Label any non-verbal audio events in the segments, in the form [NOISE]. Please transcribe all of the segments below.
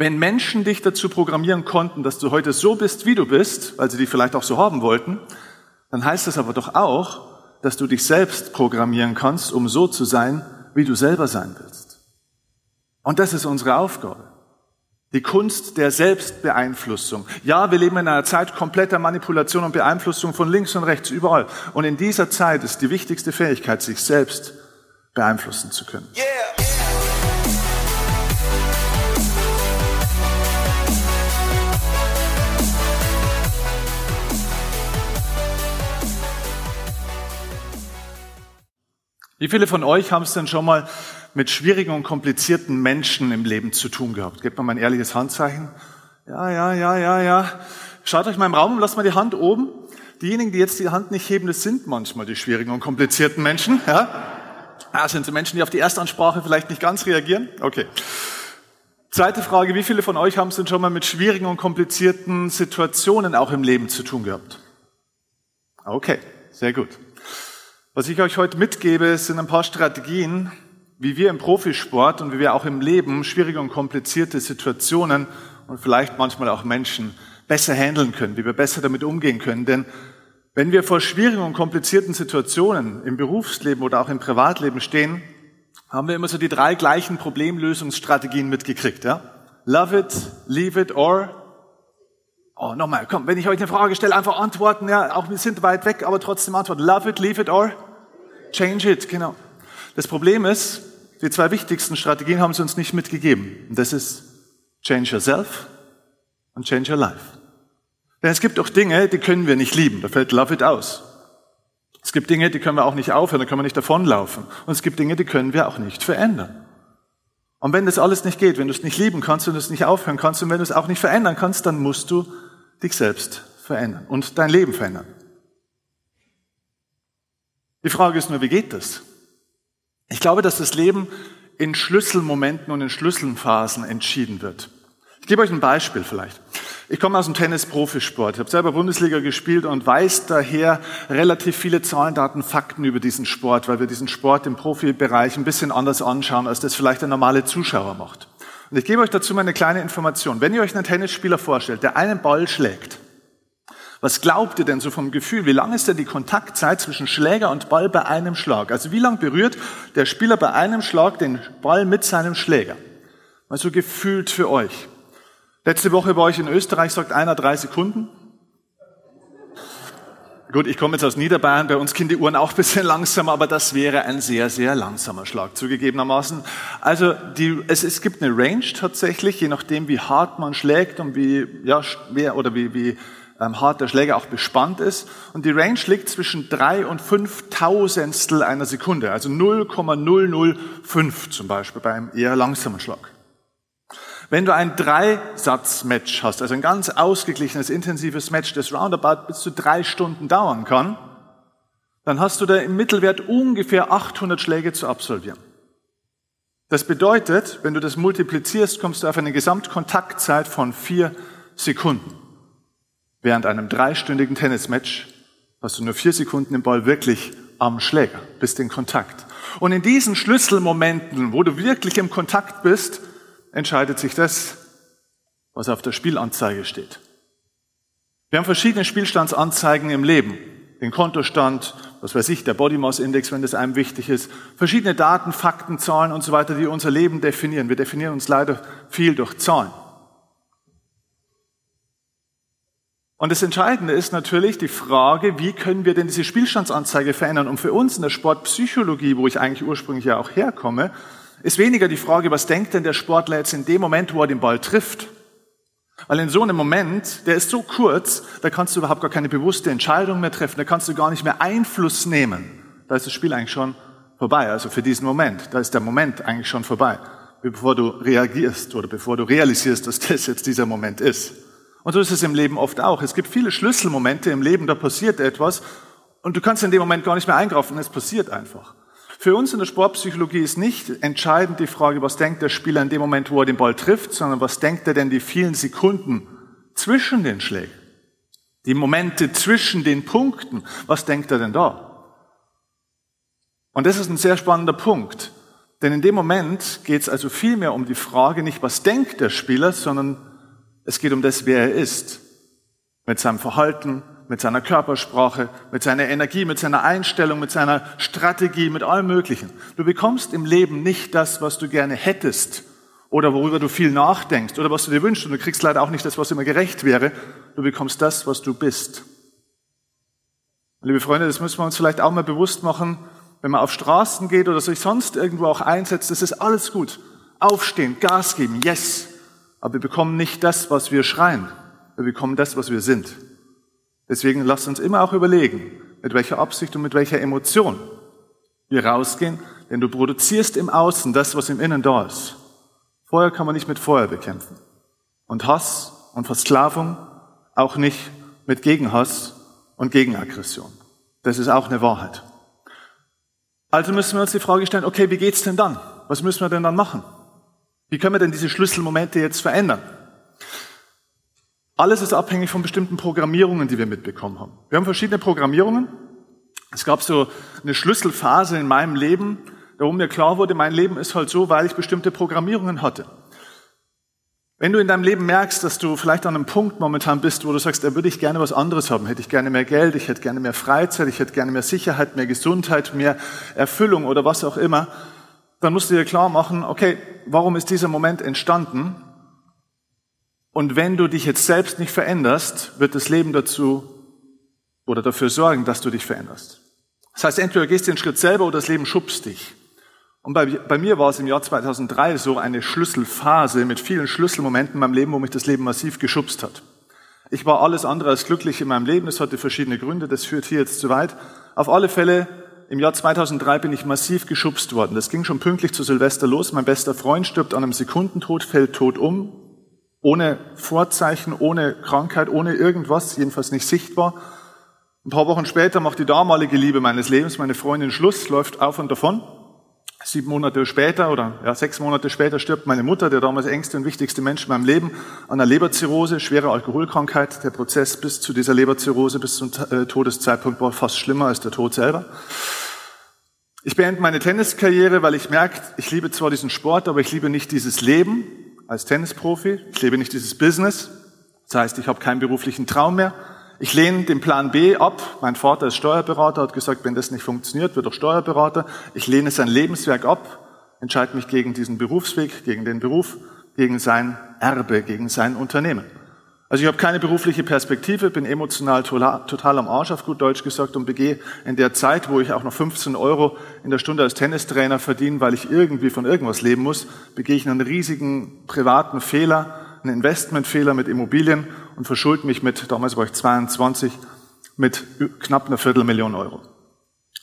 Wenn Menschen dich dazu programmieren konnten, dass du heute so bist, wie du bist, weil sie dich vielleicht auch so haben wollten, dann heißt das aber doch auch, dass du dich selbst programmieren kannst, um so zu sein, wie du selber sein willst. Und das ist unsere Aufgabe. Die Kunst der Selbstbeeinflussung. Ja, wir leben in einer Zeit kompletter Manipulation und Beeinflussung von links und rechts, überall. Und in dieser Zeit ist die wichtigste Fähigkeit, sich selbst beeinflussen zu können. Yeah. Wie viele von euch haben es denn schon mal mit schwierigen und komplizierten Menschen im Leben zu tun gehabt? Gebt mal ein ehrliches Handzeichen. Ja, ja, ja, ja, ja. Schaut euch mal im Raum und lasst mal die Hand oben. Diejenigen, die jetzt die Hand nicht heben, das sind manchmal die schwierigen und komplizierten Menschen. Ja? Ah, sind so Menschen, die auf die Erstansprache vielleicht nicht ganz reagieren? Okay. Zweite Frage, wie viele von euch haben es denn schon mal mit schwierigen und komplizierten Situationen auch im Leben zu tun gehabt? Okay, sehr gut. Was ich euch heute mitgebe, sind ein paar Strategien, wie wir im Profisport und wie wir auch im Leben schwierige und komplizierte Situationen und vielleicht manchmal auch Menschen besser handeln können, wie wir besser damit umgehen können. Denn wenn wir vor schwierigen und komplizierten Situationen im Berufsleben oder auch im Privatleben stehen, haben wir immer so die drei gleichen Problemlösungsstrategien mitgekriegt. Ja? Love it, leave it or Oh, nochmal, komm, wenn ich euch eine Frage stelle, einfach antworten, ja, auch wir sind weit weg, aber trotzdem antworten. Love it, leave it or change it, genau. Das Problem ist, die zwei wichtigsten Strategien haben sie uns nicht mitgegeben. Und das ist change yourself und change your life. Denn es gibt auch Dinge, die können wir nicht lieben. Da fällt love it aus. Es gibt Dinge, die können wir auch nicht aufhören, da können wir nicht davonlaufen. Und es gibt Dinge, die können wir auch nicht verändern. Und wenn das alles nicht geht, wenn du es nicht lieben kannst und es nicht aufhören kannst und wenn du es auch nicht verändern kannst, dann musst du dich selbst verändern und dein Leben verändern. Die Frage ist nur, wie geht das? Ich glaube, dass das Leben in Schlüsselmomenten und in Schlüsselphasen entschieden wird. Ich gebe euch ein Beispiel vielleicht. Ich komme aus dem Tennis-Profisport. Ich habe selber Bundesliga gespielt und weiß daher relativ viele Zahlen, Daten, Fakten über diesen Sport, weil wir diesen Sport im Profibereich ein bisschen anders anschauen, als das vielleicht der normale Zuschauer macht. Und ich gebe euch dazu mal eine kleine Information. Wenn ihr euch einen Tennisspieler vorstellt, der einen Ball schlägt, was glaubt ihr denn so vom Gefühl? Wie lang ist denn die Kontaktzeit zwischen Schläger und Ball bei einem Schlag? Also wie lang berührt der Spieler bei einem Schlag den Ball mit seinem Schläger? Also gefühlt für euch. Letzte Woche war ich in Österreich, sagt einer drei Sekunden. Gut, ich komme jetzt aus Niederbayern, bei uns gehen die Uhren auch ein bisschen langsamer, aber das wäre ein sehr, sehr langsamer Schlag zugegebenermaßen. Also die, es, es gibt eine Range tatsächlich, je nachdem wie hart man schlägt und wie, ja, schwer oder wie, wie ähm, hart der Schläger auch bespannt ist. Und die Range liegt zwischen drei und fünf Tausendstel einer Sekunde, also 0,005 zum Beispiel bei einem eher langsamen Schlag. Wenn du ein Dreisatz-Match hast, also ein ganz ausgeglichenes, intensives Match, das roundabout bis zu drei Stunden dauern kann, dann hast du da im Mittelwert ungefähr 800 Schläge zu absolvieren. Das bedeutet, wenn du das multiplizierst, kommst du auf eine Gesamtkontaktzeit von vier Sekunden. Während einem dreistündigen Tennismatch hast du nur vier Sekunden im Ball wirklich am Schläger, bist in Kontakt. Und in diesen Schlüsselmomenten, wo du wirklich im Kontakt bist, entscheidet sich das, was auf der Spielanzeige steht. Wir haben verschiedene Spielstandsanzeigen im Leben. Den Kontostand, was weiß ich, der Body Mass Index, wenn das einem wichtig ist. Verschiedene Daten, Fakten, Zahlen und so weiter, die unser Leben definieren. Wir definieren uns leider viel durch Zahlen. Und das Entscheidende ist natürlich die Frage, wie können wir denn diese Spielstandsanzeige verändern? Und für uns in der Sportpsychologie, wo ich eigentlich ursprünglich ja auch herkomme, ist weniger die Frage, was denkt denn der Sportler jetzt in dem Moment, wo er den Ball trifft? Weil in so einem Moment, der ist so kurz, da kannst du überhaupt gar keine bewusste Entscheidung mehr treffen, da kannst du gar nicht mehr Einfluss nehmen. Da ist das Spiel eigentlich schon vorbei, also für diesen Moment. Da ist der Moment eigentlich schon vorbei, bevor du reagierst oder bevor du realisierst, dass das jetzt dieser Moment ist. Und so ist es im Leben oft auch. Es gibt viele Schlüsselmomente im Leben, da passiert etwas und du kannst in dem Moment gar nicht mehr eingreifen, es passiert einfach. Für uns in der Sportpsychologie ist nicht entscheidend die Frage, was denkt der Spieler in dem Moment, wo er den Ball trifft, sondern was denkt er denn die vielen Sekunden zwischen den Schlägen? Die Momente zwischen den Punkten, was denkt er denn da? Und das ist ein sehr spannender Punkt. Denn in dem Moment geht es also vielmehr um die Frage, nicht was denkt der Spieler, sondern es geht um das, wer er ist. Mit seinem Verhalten, mit seiner Körpersprache, mit seiner Energie, mit seiner Einstellung, mit seiner Strategie, mit allem Möglichen. Du bekommst im Leben nicht das, was du gerne hättest oder worüber du viel nachdenkst oder was du dir wünschst und du kriegst leider auch nicht das, was immer gerecht wäre. Du bekommst das, was du bist. Liebe Freunde, das müssen wir uns vielleicht auch mal bewusst machen, wenn man auf Straßen geht oder sich sonst irgendwo auch einsetzt, das ist alles gut. Aufstehen, Gas geben, yes. Aber wir bekommen nicht das, was wir schreien. Wir bekommen das, was wir sind. Deswegen lasst uns immer auch überlegen, mit welcher Absicht und mit welcher Emotion wir rausgehen, denn du produzierst im Außen das, was im Innen da ist. Feuer kann man nicht mit Feuer bekämpfen. Und Hass und Versklavung auch nicht mit Gegenhass und Gegenaggression. Das ist auch eine Wahrheit. Also müssen wir uns die Frage stellen, okay, wie geht's denn dann? Was müssen wir denn dann machen? Wie können wir denn diese Schlüsselmomente jetzt verändern? Alles ist abhängig von bestimmten Programmierungen, die wir mitbekommen haben. Wir haben verschiedene Programmierungen. Es gab so eine Schlüsselphase in meinem Leben, wo mir klar wurde, mein Leben ist halt so, weil ich bestimmte Programmierungen hatte. Wenn du in deinem Leben merkst, dass du vielleicht an einem Punkt momentan bist, wo du sagst, da würde ich gerne was anderes haben, hätte ich gerne mehr Geld, ich hätte gerne mehr Freizeit, ich hätte gerne mehr Sicherheit, mehr Gesundheit, mehr Erfüllung oder was auch immer, dann musst du dir klar machen, okay, warum ist dieser Moment entstanden? Und wenn du dich jetzt selbst nicht veränderst, wird das Leben dazu oder dafür sorgen, dass du dich veränderst. Das heißt, entweder gehst du den Schritt selber oder das Leben schubst dich. Und bei, bei, mir war es im Jahr 2003 so eine Schlüsselphase mit vielen Schlüsselmomenten in meinem Leben, wo mich das Leben massiv geschubst hat. Ich war alles andere als glücklich in meinem Leben. Es hatte verschiedene Gründe. Das führt hier jetzt zu weit. Auf alle Fälle, im Jahr 2003 bin ich massiv geschubst worden. Das ging schon pünktlich zu Silvester los. Mein bester Freund stirbt an einem Sekundentod, fällt tot um. Ohne Vorzeichen, ohne Krankheit, ohne irgendwas, jedenfalls nicht sichtbar. Ein paar Wochen später macht die damalige Liebe meines Lebens, meine Freundin Schluss, läuft auf und davon. Sieben Monate später oder ja, sechs Monate später stirbt meine Mutter, der damals engste und wichtigste Mensch in meinem Leben, an einer Leberzirrhose, schwere Alkoholkrankheit. Der Prozess bis zu dieser Leberzirrhose, bis zum äh, Todeszeitpunkt war fast schlimmer als der Tod selber. Ich beende meine Tenniskarriere, weil ich merke, ich liebe zwar diesen Sport, aber ich liebe nicht dieses Leben als Tennisprofi. Ich liebe nicht dieses Business. Das heißt, ich habe keinen beruflichen Traum mehr. Ich lehne den Plan B ab. Mein Vater ist Steuerberater, hat gesagt, wenn das nicht funktioniert, wird er Steuerberater. Ich lehne sein Lebenswerk ab, entscheide mich gegen diesen Berufsweg, gegen den Beruf, gegen sein Erbe, gegen sein Unternehmen. Also ich habe keine berufliche Perspektive, bin emotional total am Arsch, auf gut Deutsch gesagt, und begehe in der Zeit, wo ich auch noch 15 Euro in der Stunde als Tennistrainer verdiene, weil ich irgendwie von irgendwas leben muss, begehe ich einen riesigen privaten Fehler, einen Investmentfehler mit Immobilien und verschulde mich mit, damals war ich 22, mit knapp einer Viertelmillion Euro.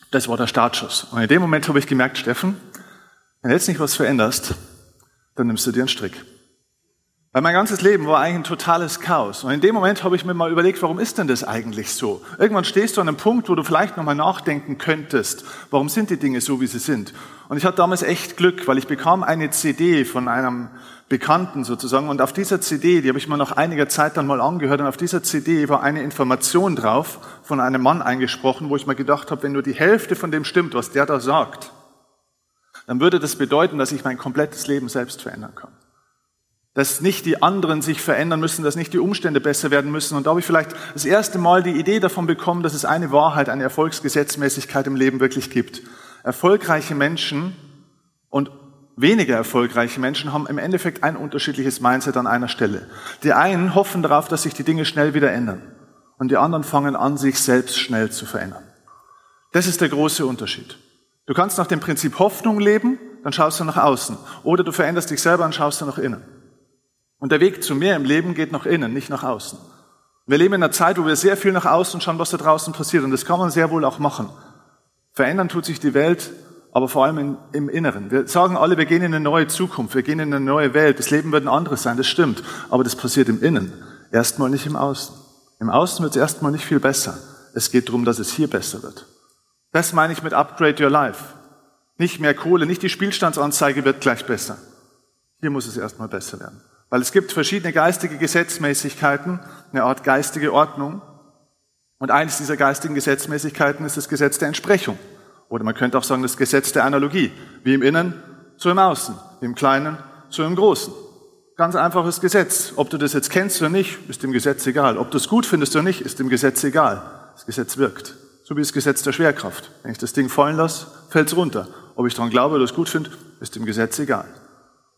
Das war der Startschuss. Und in dem Moment habe ich gemerkt, Steffen, wenn du jetzt nicht was veränderst, dann nimmst du dir einen Strick. Weil mein ganzes Leben war eigentlich ein totales Chaos. Und in dem Moment habe ich mir mal überlegt, warum ist denn das eigentlich so? Irgendwann stehst du an einem Punkt, wo du vielleicht nochmal nachdenken könntest, warum sind die Dinge so, wie sie sind? Und ich hatte damals echt Glück, weil ich bekam eine CD von einem Bekannten sozusagen. Und auf dieser CD, die habe ich mir nach einiger Zeit dann mal angehört, und auf dieser CD war eine Information drauf, von einem Mann eingesprochen, wo ich mir gedacht habe, wenn nur die Hälfte von dem stimmt, was der da sagt, dann würde das bedeuten, dass ich mein komplettes Leben selbst verändern kann dass nicht die anderen sich verändern müssen, dass nicht die Umstände besser werden müssen. Und da habe ich vielleicht das erste Mal die Idee davon bekommen, dass es eine Wahrheit, eine Erfolgsgesetzmäßigkeit im Leben wirklich gibt. Erfolgreiche Menschen und weniger erfolgreiche Menschen haben im Endeffekt ein unterschiedliches Mindset an einer Stelle. Die einen hoffen darauf, dass sich die Dinge schnell wieder ändern. Und die anderen fangen an, sich selbst schnell zu verändern. Das ist der große Unterschied. Du kannst nach dem Prinzip Hoffnung leben, dann schaust du nach außen. Oder du veränderst dich selber und schaust du nach innen. Und der Weg zu mehr im Leben geht nach innen, nicht nach außen. Wir leben in einer Zeit, wo wir sehr viel nach außen schauen, was da draußen passiert. Und das kann man sehr wohl auch machen. Verändern tut sich die Welt, aber vor allem in, im Inneren. Wir sagen alle, wir gehen in eine neue Zukunft, wir gehen in eine neue Welt. Das Leben wird ein anderes sein, das stimmt. Aber das passiert im Innen. Erstmal nicht im Außen. Im Außen wird es erstmal nicht viel besser. Es geht darum, dass es hier besser wird. Das meine ich mit Upgrade Your Life. Nicht mehr Kohle, nicht die Spielstandsanzeige wird gleich besser. Hier muss es erstmal besser werden. Weil es gibt verschiedene geistige Gesetzmäßigkeiten, eine Art geistige Ordnung. Und eines dieser geistigen Gesetzmäßigkeiten ist das Gesetz der Entsprechung. Oder man könnte auch sagen, das Gesetz der Analogie. Wie im Innen, so im Außen, im Kleinen, so im Großen. Ganz einfaches Gesetz. Ob du das jetzt kennst oder nicht, ist dem Gesetz egal. Ob du es gut findest oder nicht, ist dem Gesetz egal. Das Gesetz wirkt. So wie das Gesetz der Schwerkraft. Wenn ich das Ding fallen lasse, fällt es runter. Ob ich daran glaube oder es gut finde, ist dem Gesetz egal.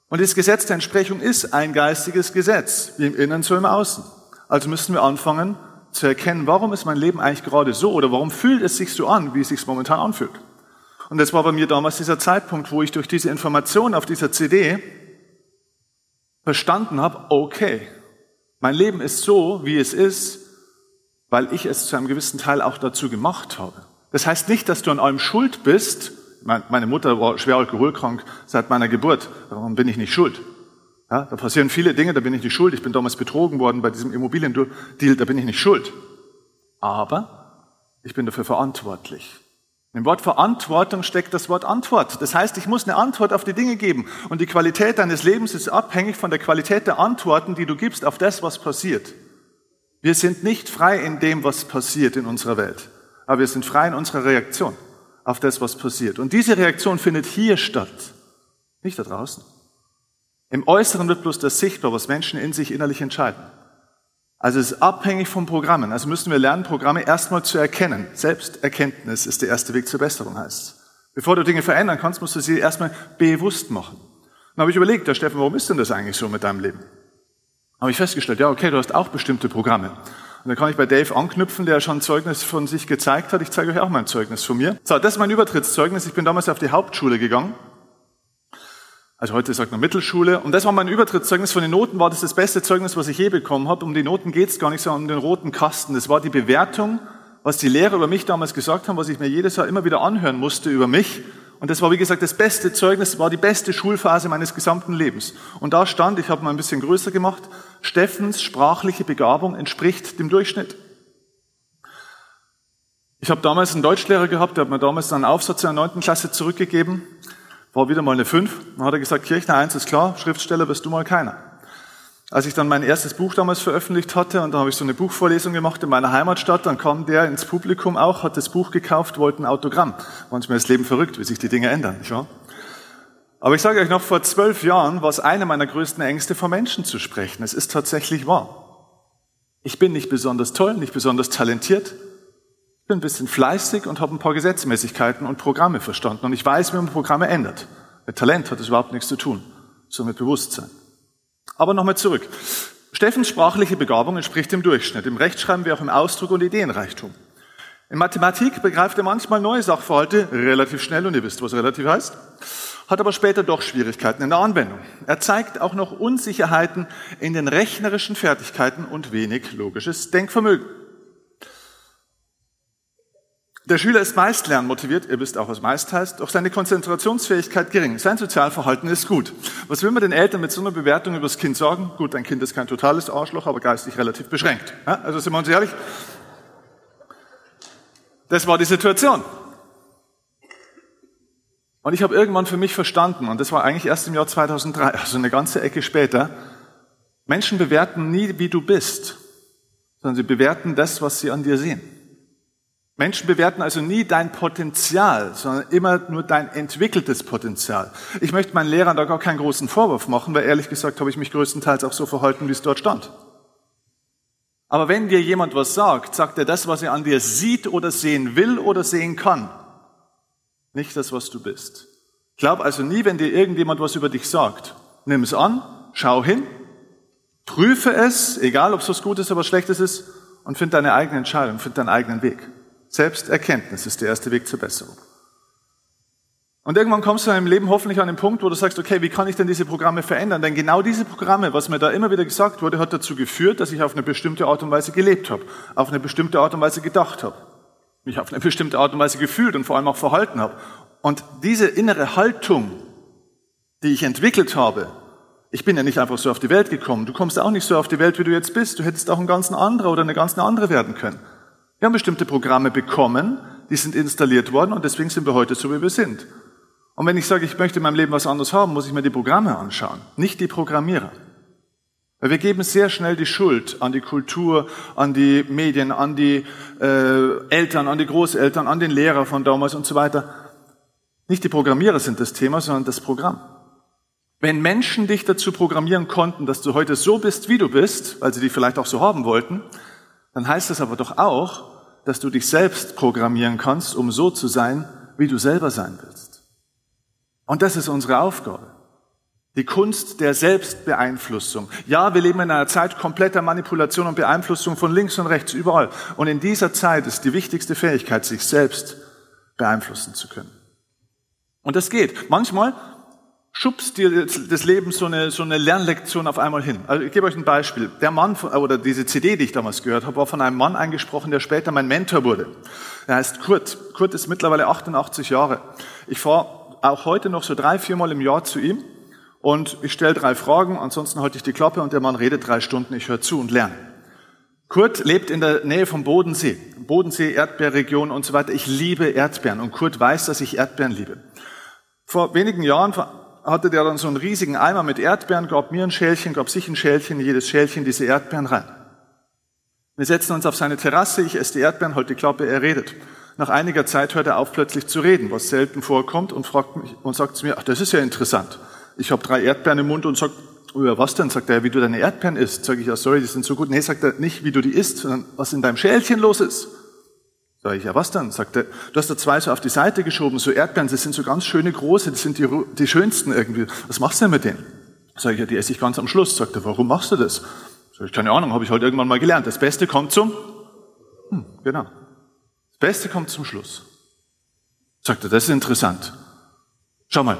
Und das Gesetz der Entsprechung ist ein geistiges Gesetz, wie im Innen so im Außen. Also müssen wir anfangen zu erkennen, warum ist mein Leben eigentlich gerade so oder warum fühlt es sich so an, wie es sich momentan anfühlt. Und das war bei mir damals dieser Zeitpunkt, wo ich durch diese Information auf dieser CD verstanden habe, okay, mein Leben ist so, wie es ist, weil ich es zu einem gewissen Teil auch dazu gemacht habe. Das heißt nicht, dass du an allem schuld bist. Meine Mutter war schwer alkoholkrank seit meiner Geburt. Darum bin ich nicht schuld. Ja, da passieren viele Dinge, da bin ich nicht schuld. Ich bin damals betrogen worden bei diesem Immobiliendeal, da bin ich nicht schuld. Aber ich bin dafür verantwortlich. Im Wort Verantwortung steckt das Wort Antwort. Das heißt, ich muss eine Antwort auf die Dinge geben. Und die Qualität deines Lebens ist abhängig von der Qualität der Antworten, die du gibst auf das, was passiert. Wir sind nicht frei in dem, was passiert in unserer Welt. Aber wir sind frei in unserer Reaktion auf das, was passiert. Und diese Reaktion findet hier statt, nicht da draußen. Im Äußeren wird bloß das sichtbar, was Menschen in sich innerlich entscheiden. Also es ist abhängig von Programmen. Also müssen wir lernen, Programme erstmal zu erkennen. Selbsterkenntnis ist der erste Weg zur Besserung, heißt Bevor du Dinge verändern kannst, musst du sie erstmal bewusst machen. Dann habe ich überlegt, ja Steffen, warum ist denn das eigentlich so mit deinem Leben? Habe ich festgestellt, ja okay, du hast auch bestimmte Programme. Und dann kann ich bei Dave anknüpfen, der schon ein Zeugnis von sich gezeigt hat. Ich zeige euch auch mein Zeugnis von mir. So, das ist mein Übertrittszeugnis. Ich bin damals auf die Hauptschule gegangen also heute sagt man Mittelschule. Und das war mein Übertrittszeugnis. Von den Noten war das das beste Zeugnis, was ich je bekommen habe. Um die Noten geht es gar nicht, sondern um den roten Kasten. Das war die Bewertung, was die Lehrer über mich damals gesagt haben, was ich mir jedes Jahr immer wieder anhören musste über mich. Und das war, wie gesagt, das beste Zeugnis, war die beste Schulphase meines gesamten Lebens. Und da stand, ich habe mal ein bisschen größer gemacht, Steffens sprachliche Begabung entspricht dem Durchschnitt. Ich habe damals einen Deutschlehrer gehabt, der hat mir damals einen Aufsatz in der neunten Klasse zurückgegeben war wieder mal eine 5. Dann hat er gesagt, Kirchner, eins ist klar, Schriftsteller bist du mal keiner. Als ich dann mein erstes Buch damals veröffentlicht hatte und dann habe ich so eine Buchvorlesung gemacht in meiner Heimatstadt, dann kam der ins Publikum auch, hat das Buch gekauft, wollte ein Autogramm. Manchmal ist das Leben verrückt, wie sich die Dinge ändern, nicht wahr? Aber ich sage euch noch, vor zwölf Jahren war es eine meiner größten Ängste, vor Menschen zu sprechen. Es ist tatsächlich wahr. Ich bin nicht besonders toll, nicht besonders talentiert, bin ein bisschen fleißig und habe ein paar Gesetzmäßigkeiten und Programme verstanden. Und ich weiß, wie man Programme ändert. Mit Talent hat es überhaupt nichts zu tun, sondern mit Bewusstsein. Aber nochmal zurück. Steffens sprachliche Begabung entspricht dem Durchschnitt, im Rechtschreiben wie auch im Ausdruck und Ideenreichtum. In Mathematik begreift er manchmal neue Sachverhalte relativ schnell und ihr wisst, was relativ heißt, hat aber später doch Schwierigkeiten in der Anwendung. Er zeigt auch noch Unsicherheiten in den rechnerischen Fertigkeiten und wenig logisches Denkvermögen. Der Schüler ist meist lernmotiviert, ihr wisst auch, was meist heißt, doch seine Konzentrationsfähigkeit gering. Sein Sozialverhalten ist gut. Was will man den Eltern mit so einer Bewertung über das Kind sagen? Gut, ein Kind ist kein totales Arschloch, aber geistig relativ beschränkt. Ja, also sind wir uns ehrlich? Das war die Situation. Und ich habe irgendwann für mich verstanden, und das war eigentlich erst im Jahr 2003, also eine ganze Ecke später, Menschen bewerten nie, wie du bist, sondern sie bewerten das, was sie an dir sehen. Menschen bewerten also nie dein Potenzial, sondern immer nur dein entwickeltes Potenzial. Ich möchte meinen Lehrern da gar keinen großen Vorwurf machen, weil ehrlich gesagt habe ich mich größtenteils auch so verhalten, wie es dort stand. Aber wenn dir jemand was sagt, sagt er das, was er an dir sieht oder sehen will oder sehen kann. Nicht das, was du bist. Glaub also nie, wenn dir irgendjemand was über dich sagt. Nimm es an, schau hin, prüfe es, egal ob es was Gutes oder was Schlechtes ist, und find deine eigene Entscheidung, find deinen eigenen Weg. Selbsterkenntnis ist der erste Weg zur Besserung. Und irgendwann kommst du in deinem Leben hoffentlich an den Punkt, wo du sagst, okay, wie kann ich denn diese Programme verändern? Denn genau diese Programme, was mir da immer wieder gesagt wurde, hat dazu geführt, dass ich auf eine bestimmte Art und Weise gelebt habe, auf eine bestimmte Art und Weise gedacht habe, mich auf eine bestimmte Art und Weise gefühlt und vor allem auch verhalten habe. Und diese innere Haltung, die ich entwickelt habe, ich bin ja nicht einfach so auf die Welt gekommen. Du kommst auch nicht so auf die Welt, wie du jetzt bist. Du hättest auch ein ganz anderer oder eine ganz andere werden können. Wir haben bestimmte Programme bekommen, die sind installiert worden und deswegen sind wir heute so, wie wir sind. Und wenn ich sage, ich möchte in meinem Leben was anderes haben, muss ich mir die Programme anschauen, nicht die Programmierer. Weil wir geben sehr schnell die Schuld an die Kultur, an die Medien, an die äh, Eltern, an die Großeltern, an den Lehrer von damals und so weiter. Nicht die Programmierer sind das Thema, sondern das Programm. Wenn Menschen dich dazu programmieren konnten, dass du heute so bist, wie du bist, weil sie dich vielleicht auch so haben wollten, dann heißt das aber doch auch, dass du dich selbst programmieren kannst, um so zu sein, wie du selber sein willst. Und das ist unsere Aufgabe. Die Kunst der Selbstbeeinflussung. Ja, wir leben in einer Zeit kompletter Manipulation und Beeinflussung von links und rechts, überall. Und in dieser Zeit ist die wichtigste Fähigkeit, sich selbst beeinflussen zu können. Und das geht. Manchmal schubst dir das Leben so eine, so eine Lernlektion auf einmal hin. Also ich gebe euch ein Beispiel. Der Mann, oder diese CD, die ich damals gehört habe, war von einem Mann eingesprochen, der später mein Mentor wurde. Er heißt Kurt. Kurt ist mittlerweile 88 Jahre. Ich fahre auch heute noch so drei, viermal im Jahr zu ihm und ich stelle drei Fragen, ansonsten halte ich die Klappe und der Mann redet drei Stunden, ich höre zu und lerne. Kurt lebt in der Nähe vom Bodensee. Bodensee, Erdbeerregion und so weiter. Ich liebe Erdbeeren und Kurt weiß, dass ich Erdbeeren liebe. Vor wenigen Jahren hatte der dann so einen riesigen Eimer mit Erdbeeren, gab mir ein Schälchen, gab sich ein Schälchen, jedes Schälchen diese Erdbeeren rein. Wir setzen uns auf seine Terrasse, ich esse die Erdbeeren, halte die Klappe, er redet. Nach einiger Zeit hört er auf plötzlich zu reden, was selten vorkommt und fragt mich und sagt zu mir, ach, das ist ja interessant. Ich habe drei Erdbeeren im Mund und sagt, oh ja, was denn? Sagt er, wie du deine Erdbeeren isst. Sag ich, ja, sorry, die sind so gut. Nee, sagt er, nicht wie du die isst, sondern was in deinem Schälchen los ist. Sag ich, ja, was dann? Sagt er, du hast da zwei so auf die Seite geschoben, so Erdbeeren, das sind so ganz schöne große, das sind die, die schönsten irgendwie. Was machst du denn mit denen? Sag ich, ja, die esse ich ganz am Schluss. Sagt er, warum machst du das? Sag ich, keine Ahnung, habe ich halt irgendwann mal gelernt. Das Beste kommt zum, hm, genau. Das Beste kommt zum Schluss. Sagt er, das ist interessant. Schau mal,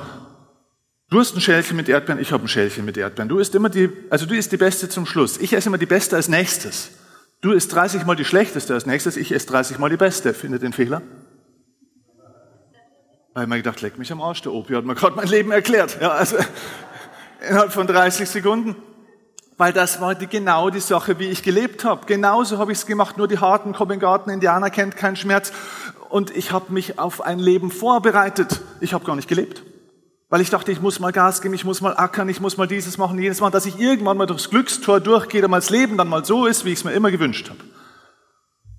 Du hast ein Schälchen mit Erdbeeren, ich habe ein Schälchen mit Erdbeeren. Du isst immer die, also du isst die beste zum Schluss. Ich esse immer die beste als nächstes. Du isst 30 mal die schlechteste als nächstes, ich esse 30 mal die beste. Findet den Fehler? Da habe ich mir gedacht, leck mich am Arsch, der Opi hat mir gerade mein Leben erklärt. Ja, also [LAUGHS] innerhalb von 30 Sekunden. Weil das war die, genau die Sache, wie ich gelebt habe. Genauso habe ich es gemacht, nur die harten kommen Garten, Indianer kennt keinen Schmerz. Und ich habe mich auf ein Leben vorbereitet. Ich habe gar nicht gelebt. Weil ich dachte, ich muss mal Gas geben, ich muss mal ackern, ich muss mal dieses machen, jenes machen, dass ich irgendwann mal durchs Glückstor durchgehe, damit das Leben dann mal so ist, wie ich es mir immer gewünscht habe.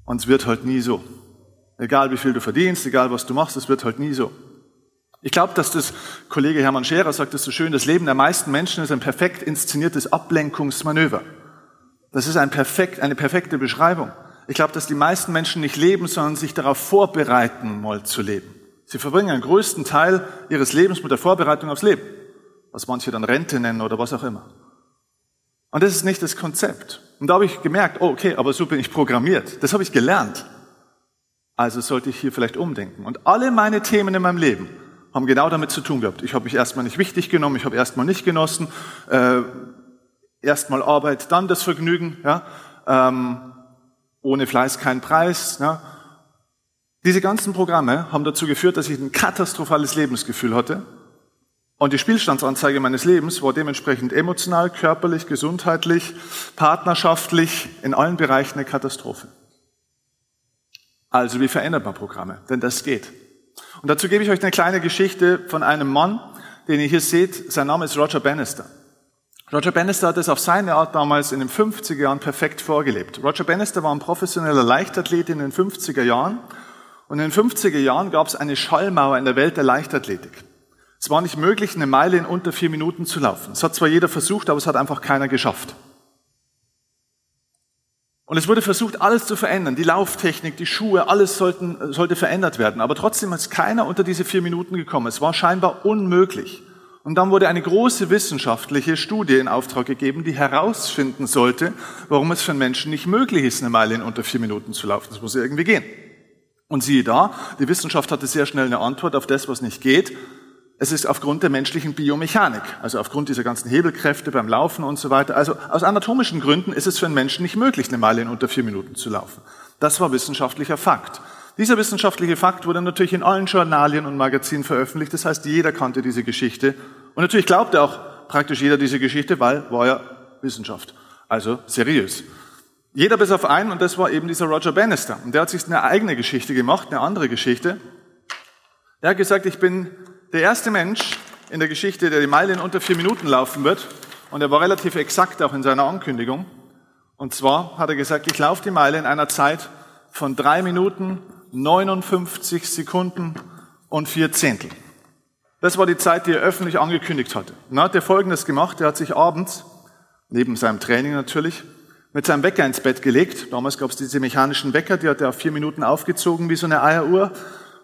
Und es wird halt nie so. Egal wie viel du verdienst, egal was du machst, es wird halt nie so. Ich glaube, dass das Kollege Hermann Scherer sagt das so schön, das Leben der meisten Menschen ist ein perfekt inszeniertes Ablenkungsmanöver. Das ist ein perfekt, eine perfekte Beschreibung. Ich glaube, dass die meisten Menschen nicht leben, sondern sich darauf vorbereiten, mal zu leben. Sie verbringen einen größten Teil ihres Lebens mit der Vorbereitung aufs Leben, was manche dann Rente nennen oder was auch immer. Und das ist nicht das Konzept. Und da habe ich gemerkt, oh, okay, aber so bin ich programmiert. Das habe ich gelernt. Also sollte ich hier vielleicht umdenken. Und alle meine Themen in meinem Leben haben genau damit zu tun gehabt. Ich habe mich erstmal nicht wichtig genommen, ich habe erstmal nicht genossen. Äh, erstmal Arbeit, dann das Vergnügen. Ja? Ähm, ohne Fleiß kein Preis. Ja? Diese ganzen Programme haben dazu geführt, dass ich ein katastrophales Lebensgefühl hatte. Und die Spielstandsanzeige meines Lebens war dementsprechend emotional, körperlich, gesundheitlich, partnerschaftlich, in allen Bereichen eine Katastrophe. Also wie verändert man Programme? Denn das geht. Und dazu gebe ich euch eine kleine Geschichte von einem Mann, den ihr hier seht. Sein Name ist Roger Bannister. Roger Bannister hat es auf seine Art damals in den 50er Jahren perfekt vorgelebt. Roger Bannister war ein professioneller Leichtathlet in den 50er Jahren und in den 50er Jahren gab es eine Schallmauer in der Welt der Leichtathletik. Es war nicht möglich, eine Meile in unter vier Minuten zu laufen. Es hat zwar jeder versucht, aber es hat einfach keiner geschafft. Und es wurde versucht, alles zu verändern. Die Lauftechnik, die Schuhe, alles sollten, sollte verändert werden. Aber trotzdem ist keiner unter diese vier Minuten gekommen. Es war scheinbar unmöglich. Und dann wurde eine große wissenschaftliche Studie in Auftrag gegeben, die herausfinden sollte, warum es für einen Menschen nicht möglich ist, eine Meile in unter vier Minuten zu laufen. Das muss irgendwie gehen. Und siehe da, die Wissenschaft hatte sehr schnell eine Antwort auf das, was nicht geht. Es ist aufgrund der menschlichen Biomechanik, also aufgrund dieser ganzen Hebelkräfte beim Laufen und so weiter. Also aus anatomischen Gründen ist es für einen Menschen nicht möglich, eine Meile in unter vier Minuten zu laufen. Das war wissenschaftlicher Fakt. Dieser wissenschaftliche Fakt wurde natürlich in allen Journalien und Magazinen veröffentlicht. Das heißt, jeder kannte diese Geschichte. Und natürlich glaubte auch praktisch jeder diese Geschichte, weil war ja Wissenschaft. Also seriös. Jeder bis auf einen, und das war eben dieser Roger Bannister. Und der hat sich eine eigene Geschichte gemacht, eine andere Geschichte. Er hat gesagt, ich bin der erste Mensch in der Geschichte, der die Meile in unter vier Minuten laufen wird. Und er war relativ exakt auch in seiner Ankündigung. Und zwar hat er gesagt, ich laufe die Meile in einer Zeit von drei Minuten, 59 Sekunden und vier Zehntel. Das war die Zeit, die er öffentlich angekündigt hatte. Und dann hat er Folgendes gemacht. Er hat sich abends, neben seinem Training natürlich, mit seinem Wecker ins Bett gelegt. Damals gab es diese mechanischen Wecker, die hat er auf vier Minuten aufgezogen wie so eine Eieruhr,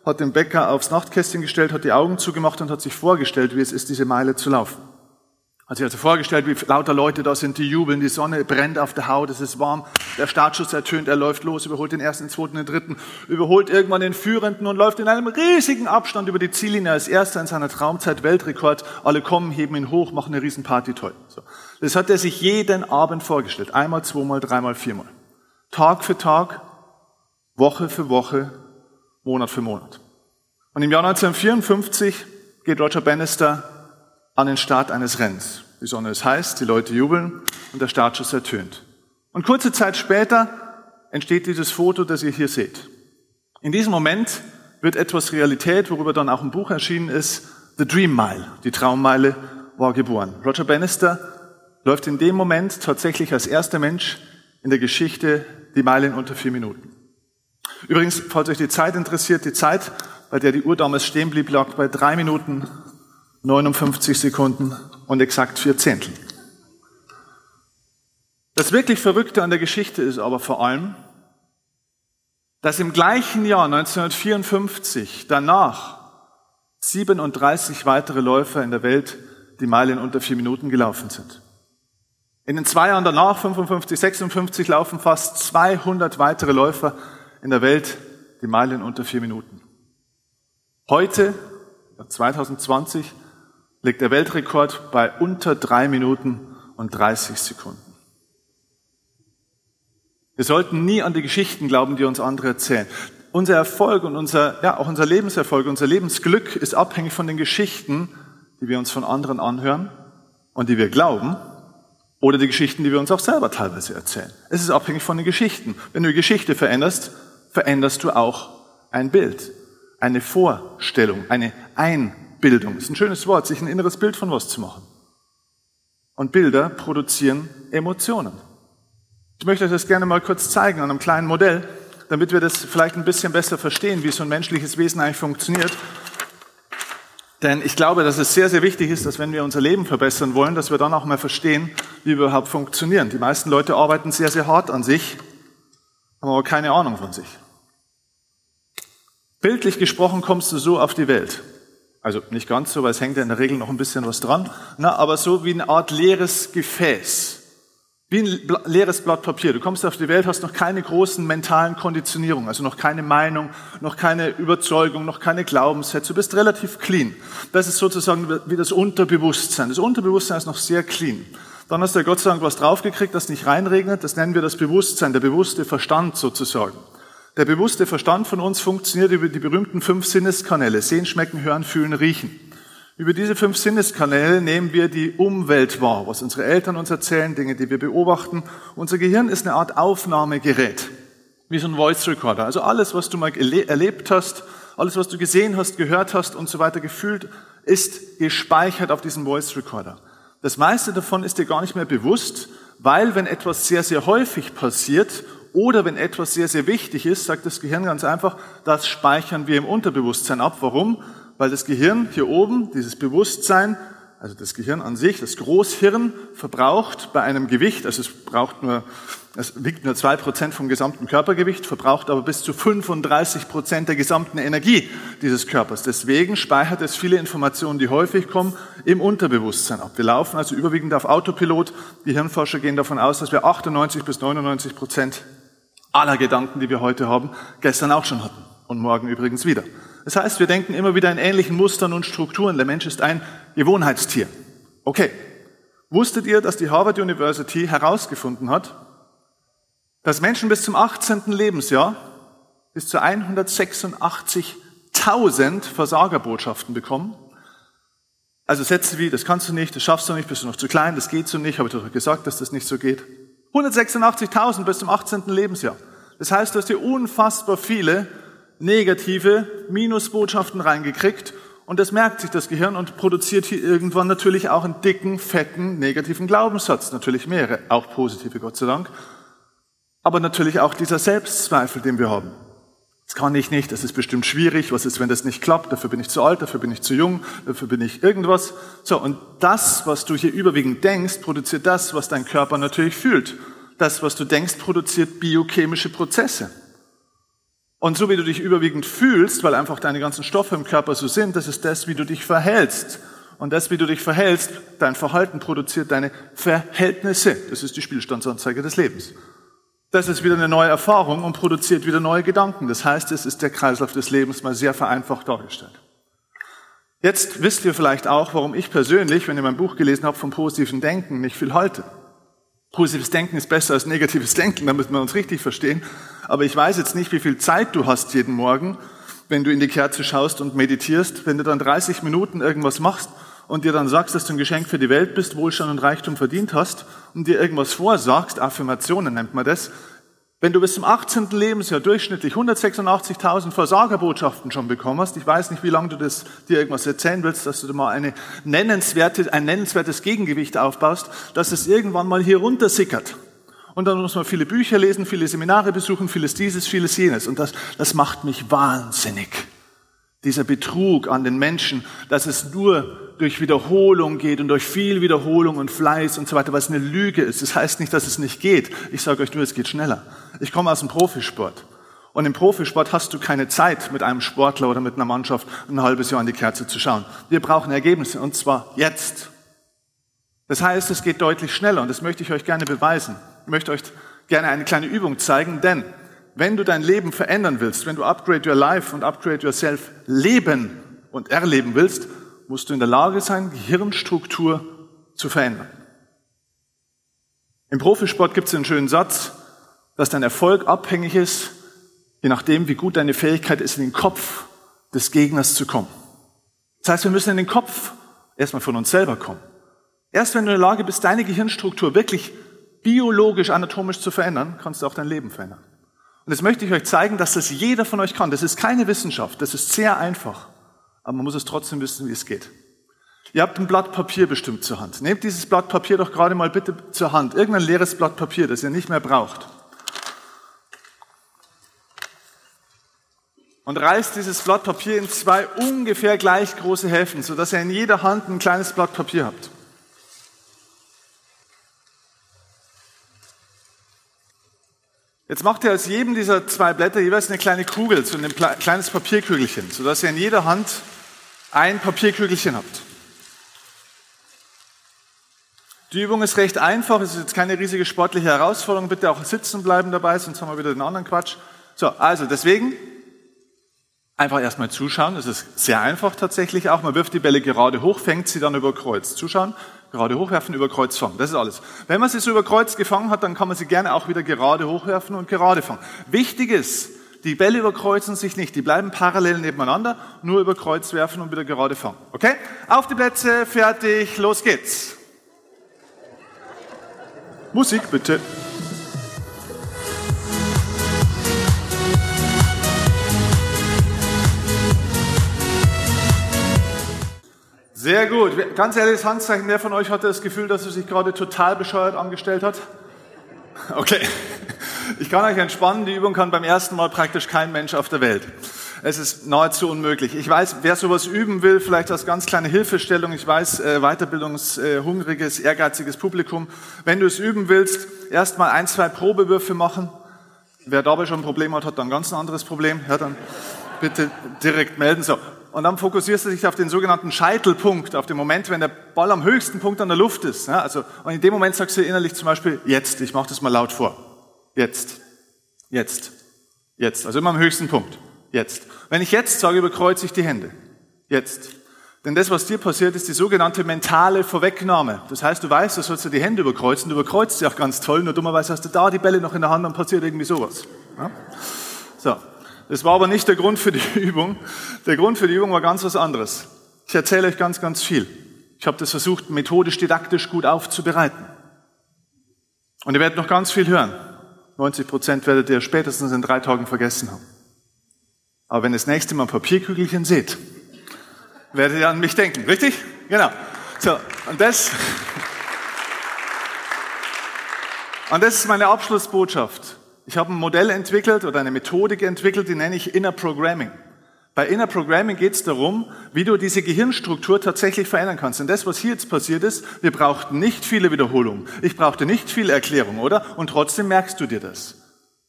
hat den Wecker aufs Nachtkästchen gestellt, hat die Augen zugemacht und hat sich vorgestellt, wie es ist, diese Meile zu laufen. Hat sich also vorgestellt, wie lauter Leute da sind, die jubeln, die Sonne brennt auf der Haut, es ist warm, der Startschuss ertönt, er läuft los, überholt den ersten, den zweiten, den dritten, überholt irgendwann den Führenden und läuft in einem riesigen Abstand über die Ziellinie als erster in seiner Traumzeit Weltrekord. Alle kommen, heben ihn hoch, machen eine riesen Party, toll. So. Das hat er sich jeden Abend vorgestellt. Einmal, zweimal, dreimal, viermal. Tag für Tag, Woche für Woche, Monat für Monat. Und im Jahr 1954 geht Roger Bannister an den Start eines Rennens. Die Sonne ist heiß, die Leute jubeln und der Startschuss ertönt. Und kurze Zeit später entsteht dieses Foto, das ihr hier seht. In diesem Moment wird etwas Realität, worüber dann auch ein Buch erschienen ist, The Dream Mile, die Traummeile, war geboren. Roger Bannister läuft in dem Moment tatsächlich als erster Mensch in der Geschichte die Meile in unter vier Minuten. Übrigens, falls euch die Zeit interessiert, die Zeit, bei der die Uhr damals stehen blieb, lag bei drei Minuten 59 Sekunden und exakt vier Zehntel. Das wirklich Verrückte an der Geschichte ist aber vor allem, dass im gleichen Jahr 1954 danach 37 weitere Läufer in der Welt die Meile in unter vier Minuten gelaufen sind. In den zwei Jahren danach, 55, 56, laufen fast 200 weitere Läufer in der Welt die Meile in unter vier Minuten. Heute, 2020, liegt der Weltrekord bei unter drei Minuten und 30 Sekunden. Wir sollten nie an die Geschichten glauben, die uns andere erzählen. Unser Erfolg und unser, ja, auch unser Lebenserfolg, unser Lebensglück ist abhängig von den Geschichten, die wir uns von anderen anhören und die wir glauben oder die Geschichten, die wir uns auch selber teilweise erzählen. Es ist abhängig von den Geschichten. Wenn du die Geschichte veränderst, veränderst du auch ein Bild, eine Vorstellung, eine Einstellung. Bildung. Ist ein schönes Wort, sich ein inneres Bild von was zu machen. Und Bilder produzieren Emotionen. Ich möchte euch das gerne mal kurz zeigen an einem kleinen Modell, damit wir das vielleicht ein bisschen besser verstehen, wie so ein menschliches Wesen eigentlich funktioniert. Denn ich glaube, dass es sehr, sehr wichtig ist, dass wenn wir unser Leben verbessern wollen, dass wir dann auch mal verstehen, überhaupt funktionieren. Die meisten Leute arbeiten sehr, sehr hart an sich, haben aber keine Ahnung von sich. Bildlich gesprochen kommst du so auf die Welt. Also nicht ganz so, weil es hängt ja in der Regel noch ein bisschen was dran, na, aber so wie eine Art leeres Gefäß. Wie ein leeres Blatt Papier. Du kommst auf die Welt, hast noch keine großen mentalen Konditionierungen, also noch keine Meinung, noch keine Überzeugung, noch keine Glaubenssätze. Du bist relativ clean. Das ist sozusagen wie das Unterbewusstsein. Das Unterbewusstsein ist noch sehr clean. Dann hast du Gott sei Dank was draufgekriegt, das nicht reinregnet. Das nennen wir das Bewusstsein, der bewusste Verstand sozusagen. Der bewusste Verstand von uns funktioniert über die berühmten fünf Sinneskanäle. Sehen, schmecken, hören, fühlen, riechen. Über diese fünf Sinneskanäle nehmen wir die Umwelt wahr, was unsere Eltern uns erzählen, Dinge, die wir beobachten. Unser Gehirn ist eine Art Aufnahmegerät, wie so ein Voice Recorder. Also alles, was du mal erlebt hast, alles, was du gesehen hast, gehört hast und so weiter gefühlt, ist gespeichert auf diesem Voice Recorder. Das meiste davon ist dir gar nicht mehr bewusst, weil wenn etwas sehr, sehr häufig passiert oder wenn etwas sehr, sehr wichtig ist, sagt das Gehirn ganz einfach, das speichern wir im Unterbewusstsein ab. Warum? Weil das Gehirn hier oben, dieses Bewusstsein, also das Gehirn an sich, das Großhirn, verbraucht bei einem Gewicht, also es braucht nur, es wiegt nur zwei Prozent vom gesamten Körpergewicht, verbraucht aber bis zu 35 Prozent der gesamten Energie dieses Körpers. Deswegen speichert es viele Informationen, die häufig kommen, im Unterbewusstsein ab. Wir laufen also überwiegend auf Autopilot. Die Hirnforscher gehen davon aus, dass wir 98 bis 99 Prozent aller Gedanken, die wir heute haben, gestern auch schon hatten und morgen übrigens wieder. Das heißt, wir denken immer wieder in ähnlichen Mustern und Strukturen. Der Mensch ist ein Gewohnheitstier. Okay. Wusstet ihr, dass die Harvard University herausgefunden hat, dass Menschen bis zum 18. Lebensjahr bis zu 186.000 Versagerbotschaften bekommen? Also Sätze wie, das kannst du nicht, das schaffst du nicht, bist du noch zu klein, das geht so nicht, habe ich doch gesagt, dass das nicht so geht. 186.000 bis zum 18. Lebensjahr. Das heißt, du hast hier unfassbar viele negative Minusbotschaften reingekriegt und das merkt sich das Gehirn und produziert hier irgendwann natürlich auch einen dicken, fetten, negativen Glaubenssatz. Natürlich mehrere, auch positive, Gott sei Dank. Aber natürlich auch dieser Selbstzweifel, den wir haben. Das kann ich nicht, das ist bestimmt schwierig, was ist, wenn das nicht klappt, dafür bin ich zu alt, dafür bin ich zu jung, dafür bin ich irgendwas. So, und das, was du hier überwiegend denkst, produziert das, was dein Körper natürlich fühlt. Das, was du denkst, produziert biochemische Prozesse. Und so wie du dich überwiegend fühlst, weil einfach deine ganzen Stoffe im Körper so sind, das ist das, wie du dich verhältst. Und das, wie du dich verhältst, dein Verhalten produziert deine Verhältnisse. Das ist die Spielstandsanzeige des Lebens. Das ist wieder eine neue Erfahrung und produziert wieder neue Gedanken. Das heißt, es ist der Kreislauf des Lebens mal sehr vereinfacht dargestellt. Jetzt wisst ihr vielleicht auch, warum ich persönlich, wenn ihr mein Buch gelesen habt, vom positiven Denken nicht viel halte. Positives Denken ist besser als negatives Denken, damit wir uns richtig verstehen. Aber ich weiß jetzt nicht, wie viel Zeit du hast jeden Morgen, wenn du in die Kerze schaust und meditierst. Wenn du dann 30 Minuten irgendwas machst und dir dann sagst, dass du ein Geschenk für die Welt bist, Wohlstand und Reichtum verdient hast und dir irgendwas vorsagst, Affirmationen nennt man das, wenn du bis zum 18. Lebensjahr durchschnittlich 186.000 Versagerbotschaften schon bekommen hast, ich weiß nicht, wie lange du das, dir irgendwas erzählen willst, dass du dir mal eine nennenswerte, ein nennenswertes Gegengewicht aufbaust, dass es irgendwann mal hier runter sickert. Und dann muss man viele Bücher lesen, viele Seminare besuchen, vieles dieses, vieles jenes. Und das, das macht mich wahnsinnig. Dieser Betrug an den Menschen, dass es nur durch Wiederholung geht und durch viel Wiederholung und Fleiß und so weiter, was eine Lüge ist. Das heißt nicht, dass es nicht geht. Ich sage euch nur, es geht schneller. Ich komme aus dem Profisport. Und im Profisport hast du keine Zeit, mit einem Sportler oder mit einer Mannschaft ein halbes Jahr in die Kerze zu schauen. Wir brauchen Ergebnisse und zwar jetzt. Das heißt, es geht deutlich schneller und das möchte ich euch gerne beweisen. Ich möchte euch gerne eine kleine Übung zeigen, denn wenn du dein Leben verändern willst, wenn du Upgrade Your Life und Upgrade Yourself leben und erleben willst, musst du in der Lage sein, Gehirnstruktur zu verändern. Im Profisport gibt es einen schönen Satz, dass dein Erfolg abhängig ist, je nachdem, wie gut deine Fähigkeit ist, in den Kopf des Gegners zu kommen. Das heißt, wir müssen in den Kopf erstmal von uns selber kommen. Erst wenn du in der Lage bist, deine Gehirnstruktur wirklich biologisch, anatomisch zu verändern, kannst du auch dein Leben verändern. Und jetzt möchte ich euch zeigen, dass das jeder von euch kann. Das ist keine Wissenschaft, das ist sehr einfach aber man muss es trotzdem wissen, wie es geht. Ihr habt ein Blatt Papier bestimmt zur Hand. Nehmt dieses Blatt Papier doch gerade mal bitte zur Hand. Irgendein leeres Blatt Papier, das ihr nicht mehr braucht. Und reißt dieses Blatt Papier in zwei ungefähr gleich große Hälften, sodass ihr in jeder Hand ein kleines Blatt Papier habt. Jetzt macht ihr aus jedem dieser zwei Blätter jeweils eine kleine Kugel, so ein kleines Papierkügelchen, sodass ihr in jeder Hand ein Papierkügelchen habt. Die Übung ist recht einfach, es ist jetzt keine riesige sportliche Herausforderung, bitte auch sitzen bleiben dabei, sonst haben wir wieder den anderen Quatsch. So, also deswegen einfach erstmal zuschauen, das ist sehr einfach tatsächlich auch. Man wirft die Bälle gerade hoch, fängt sie dann über Kreuz. Zuschauen, gerade hochwerfen, über Kreuz fangen, das ist alles. Wenn man sie so über Kreuz gefangen hat, dann kann man sie gerne auch wieder gerade hochwerfen und gerade fangen. Wichtig ist, die Bälle überkreuzen sich nicht, die bleiben parallel nebeneinander, nur über Kreuz werfen und wieder gerade fangen. Okay? Auf die Plätze, fertig, los geht's. Musik bitte. Sehr gut. Ganz ehrliches Handzeichen, wer von euch hatte das Gefühl, dass er sich gerade total bescheuert angestellt hat? [LAUGHS] Okay. Ich kann euch entspannen, die Übung kann beim ersten Mal praktisch kein Mensch auf der Welt. Es ist nahezu unmöglich. Ich weiß, wer sowas üben will, vielleicht als ganz kleine Hilfestellung, ich weiß, äh, weiterbildungshungriges, ehrgeiziges Publikum, wenn du es üben willst, erst mal ein, zwei Probewürfe machen. Wer dabei schon ein Problem hat, hat dann ein ganz anderes Problem. Ja, dann bitte direkt melden. So. Und dann fokussierst du dich auf den sogenannten Scheitelpunkt, auf den Moment, wenn der Ball am höchsten Punkt an der Luft ist. Ja, also, und in dem Moment sagst du innerlich zum Beispiel, jetzt, ich mache das mal laut vor. Jetzt, jetzt, jetzt. Also immer am höchsten Punkt. Jetzt. Wenn ich jetzt sage, überkreuze ich die Hände. Jetzt. Denn das, was dir passiert, ist die sogenannte mentale Vorwegnahme. Das heißt, du weißt, du sollst du die Hände überkreuzen, du überkreuzt sie auch ganz toll, nur dummerweise hast du da die Bälle noch in der Hand und passiert irgendwie sowas. Ja? So. Das war aber nicht der Grund für die [LAUGHS] Übung. Der Grund für die Übung war ganz was anderes. Ich erzähle euch ganz, ganz viel. Ich habe das versucht, methodisch, didaktisch gut aufzubereiten. Und ihr werdet noch ganz viel hören. 90 Prozent werdet ihr spätestens in drei Tagen vergessen haben. Aber wenn ihr das nächste Mal Papierkügelchen seht, werdet ihr an mich denken. Richtig? Genau. So, und das, und das ist meine Abschlussbotschaft. Ich habe ein Modell entwickelt oder eine Methodik entwickelt, die nenne ich Inner Programming. Bei Inner Programming geht es darum, wie du diese Gehirnstruktur tatsächlich verändern kannst. Und das, was hier jetzt passiert ist, wir brauchten nicht viele Wiederholungen. Ich brauchte nicht viel Erklärung, oder? Und trotzdem merkst du dir das.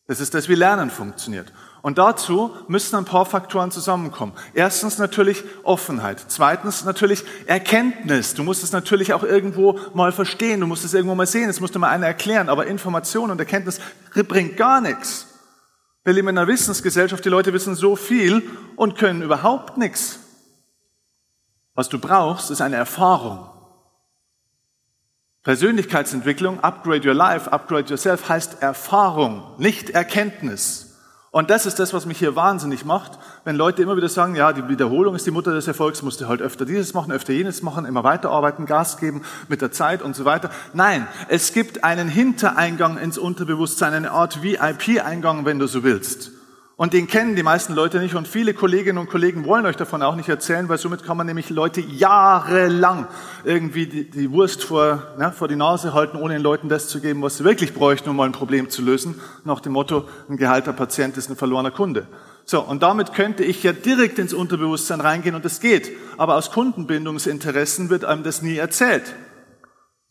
Das ist das, wie Lernen funktioniert. Und dazu müssen ein paar Faktoren zusammenkommen. Erstens natürlich Offenheit. Zweitens natürlich Erkenntnis. Du musst es natürlich auch irgendwo mal verstehen. Du musst es irgendwo mal sehen. Es musst du mal einer erklären. Aber Information und Erkenntnis bringt gar nichts. Wir leben in einer Wissensgesellschaft. Die Leute wissen so viel und können überhaupt nichts. Was du brauchst, ist eine Erfahrung. Persönlichkeitsentwicklung, upgrade your life, upgrade yourself heißt Erfahrung, nicht Erkenntnis. Und das ist das, was mich hier wahnsinnig macht, wenn Leute immer wieder sagen, ja, die Wiederholung ist die Mutter des Erfolgs, musst du halt öfter dieses machen, öfter jenes machen, immer weiterarbeiten, Gas geben mit der Zeit und so weiter. Nein, es gibt einen Hintereingang ins Unterbewusstsein, eine Art VIP-Eingang, wenn du so willst. Und den kennen die meisten Leute nicht und viele Kolleginnen und Kollegen wollen euch davon auch nicht erzählen, weil somit kann man nämlich Leute jahrelang irgendwie die, die Wurst vor, ne, vor die Nase halten, ohne den Leuten das zu geben, was sie wirklich bräuchten, um mal ein Problem zu lösen. Nach dem Motto, ein geheilter Patient ist ein verlorener Kunde. So, und damit könnte ich ja direkt ins Unterbewusstsein reingehen und es geht. Aber aus Kundenbindungsinteressen wird einem das nie erzählt.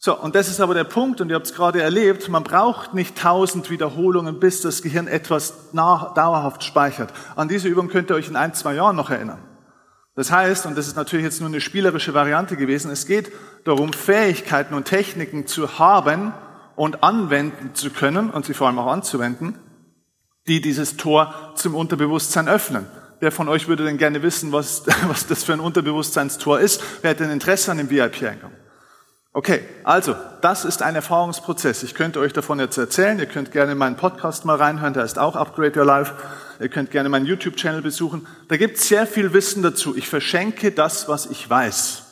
So, und das ist aber der Punkt, und ihr habt es gerade erlebt, man braucht nicht tausend Wiederholungen, bis das Gehirn etwas dauerhaft speichert. An diese Übung könnt ihr euch in ein, zwei Jahren noch erinnern. Das heißt, und das ist natürlich jetzt nur eine spielerische Variante gewesen, es geht darum, Fähigkeiten und Techniken zu haben und anwenden zu können, und sie vor allem auch anzuwenden, die dieses Tor zum Unterbewusstsein öffnen. Wer von euch würde denn gerne wissen, was, [LAUGHS] was das für ein Unterbewusstseinstor ist? Wer hat denn Interesse an dem VIP-Eingang? Okay, also, das ist ein Erfahrungsprozess. Ich könnte euch davon jetzt erzählen. Ihr könnt gerne meinen Podcast mal reinhören, der ist auch Upgrade Your Life. Ihr könnt gerne meinen YouTube-Channel besuchen. Da gibt es sehr viel Wissen dazu. Ich verschenke das, was ich weiß.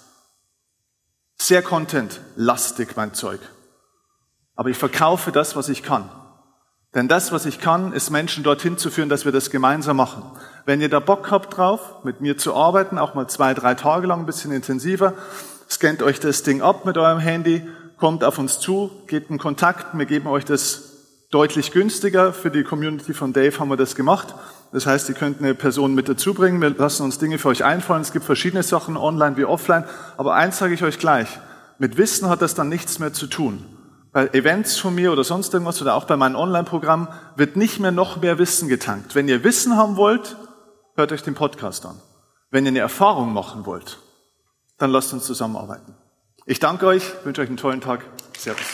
Sehr content-lastig, mein Zeug. Aber ich verkaufe das, was ich kann. Denn das, was ich kann, ist Menschen dorthin zu führen, dass wir das gemeinsam machen. Wenn ihr da Bock habt drauf, mit mir zu arbeiten, auch mal zwei, drei Tage lang, ein bisschen intensiver, scannt euch das Ding ab mit eurem Handy, kommt auf uns zu, geht in Kontakt, wir geben euch das deutlich günstiger. Für die Community von Dave haben wir das gemacht. Das heißt, ihr könnt eine Person mit dazu bringen, wir lassen uns Dinge für euch einfallen. Es gibt verschiedene Sachen, online wie offline. Aber eins sage ich euch gleich, mit Wissen hat das dann nichts mehr zu tun. Bei Events von mir oder sonst irgendwas oder auch bei meinen Online-Programmen wird nicht mehr noch mehr Wissen getankt. Wenn ihr Wissen haben wollt, hört euch den Podcast an. Wenn ihr eine Erfahrung machen wollt, dann lasst uns zusammenarbeiten. Ich danke euch, wünsche euch einen tollen Tag. Servus.